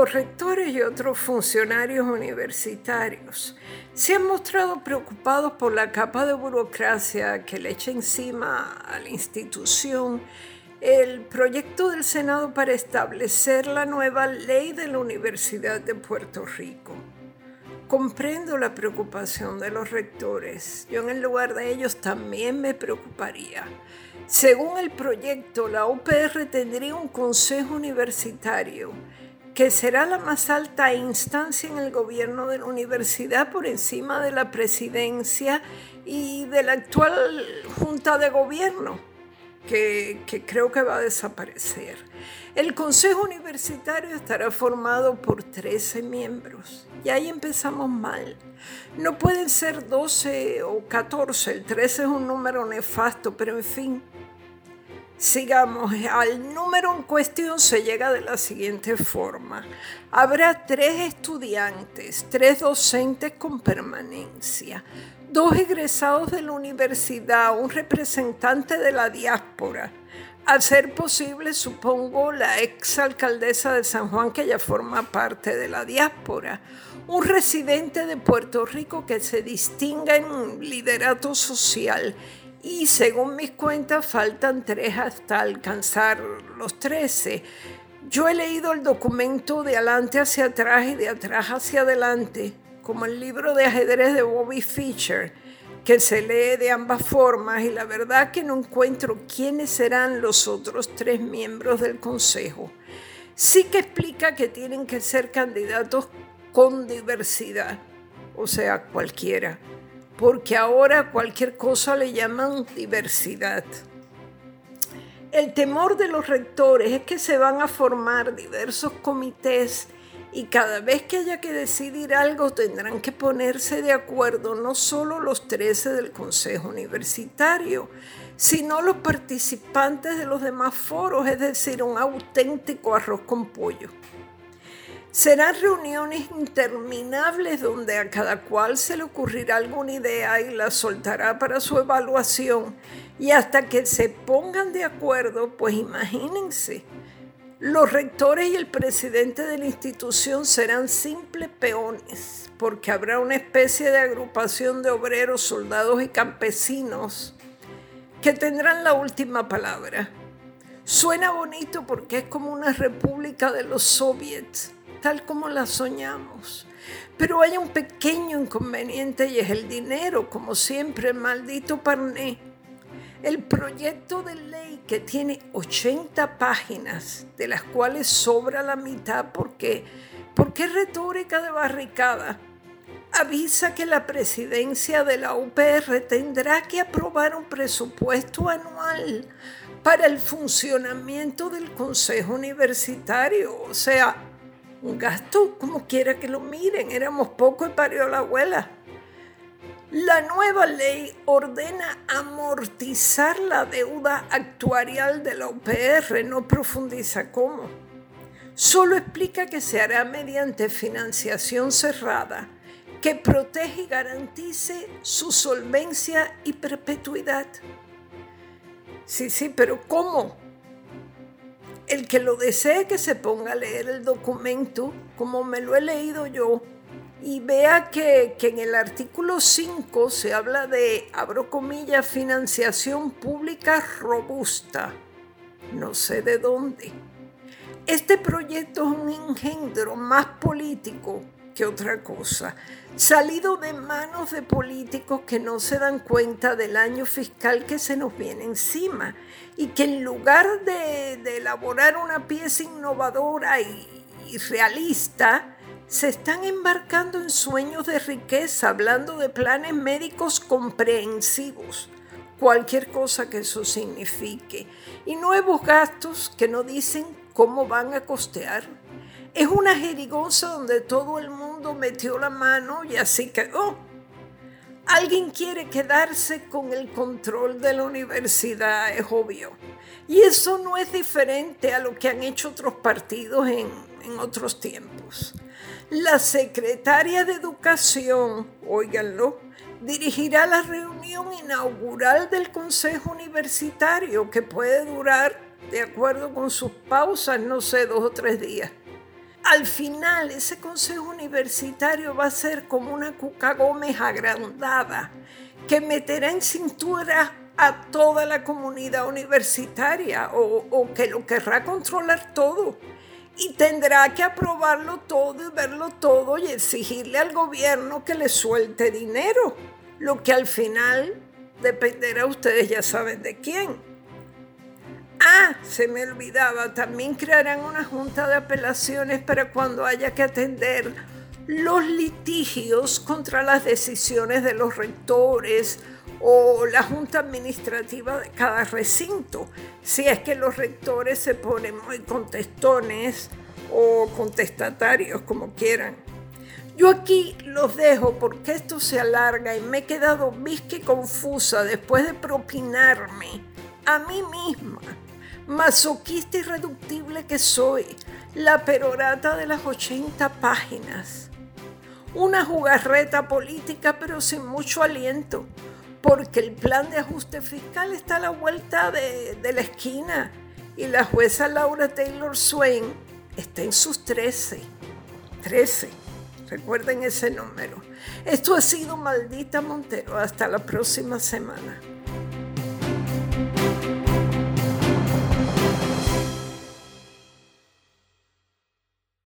Los rectores y otros funcionarios universitarios se han mostrado preocupados por la capa de burocracia que le echa encima a la institución el proyecto del Senado para establecer la nueva ley de la Universidad de Puerto Rico. Comprendo la preocupación de los rectores. Yo en el lugar de ellos también me preocuparía. Según el proyecto, la UPR tendría un consejo universitario que será la más alta instancia en el gobierno de la universidad por encima de la presidencia y de la actual junta de gobierno que, creo que va a desaparecer. El Consejo Universitario estará formado por 13 miembros y ahí empezamos mal. No pueden ser 12 o 14, el 13 es un número nefasto, pero en fin. Sigamos, al número en cuestión se llega de la siguiente forma. Habrá tres estudiantes, tres docentes con permanencia, dos egresados de la universidad, un representante de la diáspora. A ser posible, supongo, la ex alcaldesa de San Juan, que ya forma parte de la diáspora. Un residente de Puerto Rico que se distinga en liderato social. Y según mis cuentas, faltan tres hasta alcanzar los trece. Yo he leído el documento de adelante hacia atrás y de atrás hacia adelante como el libro de ajedrez de Bobby Fischer, que se lee de ambas formas y la verdad que no encuentro quiénes serán los otros tres miembros del Consejo. Sí que explica que tienen que ser candidatos con diversidad, o sea, cualquiera, porque ahora cualquier cosa le llaman diversidad. El temor de los rectores es que se van a formar diversos comités y cada vez que haya que decidir algo tendrán que ponerse de acuerdo no solo los 13 del Consejo Universitario, sino los participantes de los demás foros, es decir, un auténtico arroz con pollo. Serán reuniones interminables donde a cada cual se le ocurrirá alguna idea y la soltará para su evaluación. Y hasta que se pongan de acuerdo, pues imagínense, los rectores y el presidente de la institución serán simples peones, porque habrá una especie de agrupación de obreros, soldados y campesinos que tendrán la última palabra. Suena bonito porque es como una república de los soviets, tal como la soñamos. Pero hay un pequeño inconveniente y es el dinero, como siempre, maldito Parné el proyecto de ley que tiene 80 páginas, de las cuales sobra la mitad porque, porque es retórica de barricada, avisa que la presidencia de la UPR tendrá que aprobar un presupuesto anual para el funcionamiento del Consejo Universitario. O sea, un gasto como quiera que lo miren, éramos poco y parió la abuela. La nueva ley ordena amortizar la deuda actuarial de la UPR, no profundiza cómo. Solo explica que se hará mediante financiación cerrada que protege y garantice su solvencia y perpetuidad. Sí, sí, pero ¿cómo? El que lo desee que se ponga a leer el documento, como me lo he leído yo, y vea que, en el artículo 5 se habla de, abro comillas, financiación pública robusta. No sé de dónde. Este proyecto es un engendro más político otra cosa, salido de manos de políticos que no se dan cuenta del año fiscal que se nos viene encima y que en lugar de, elaborar una pieza innovadora y realista, se están embarcando en sueños de riqueza, hablando de planes médicos comprensivos, cualquier cosa que eso signifique, y nuevos gastos que no dicen cómo van a costear. Es una jerigonza donde todo el metió la mano y así quedó. Alguien quiere quedarse con el control de la universidad, es obvio. Y eso no es diferente a lo que han hecho otros partidos en, en otros tiempos. La secretaria de Educación, óiganlo, dirigirá la reunión inaugural del Consejo Universitario, que puede durar, de acuerdo con sus pausas, no sé, dos o tres días. Al final ese consejo universitario va a ser como una Cuca Gómez agrandada que meterá en cintura a toda la comunidad universitaria o, o que lo querrá controlar todo y tendrá que aprobarlo todo y verlo todo y exigirle al gobierno que le suelte dinero, lo que al final dependerá, ustedes ya saben de quién. Ah, se me olvidaba, también crearán una junta de apelaciones para cuando haya que atender los litigios contra las decisiones de los rectores o la junta administrativa de cada recinto, si es que los rectores se ponen muy contestones o contestatarios, como quieran. Yo aquí los dejo porque esto se alarga y me he quedado visque confusa después de propinarme a mí misma masoquista irreductible que soy, la perorata de las 80 páginas. Una jugarreta política pero sin mucho aliento, porque el plan de ajuste fiscal está a la vuelta de, de la esquina y la jueza Laura Taylor Swain está en sus 13. 13. Recuerden ese número. Esto ha sido Maldita Montero. Hasta la próxima semana.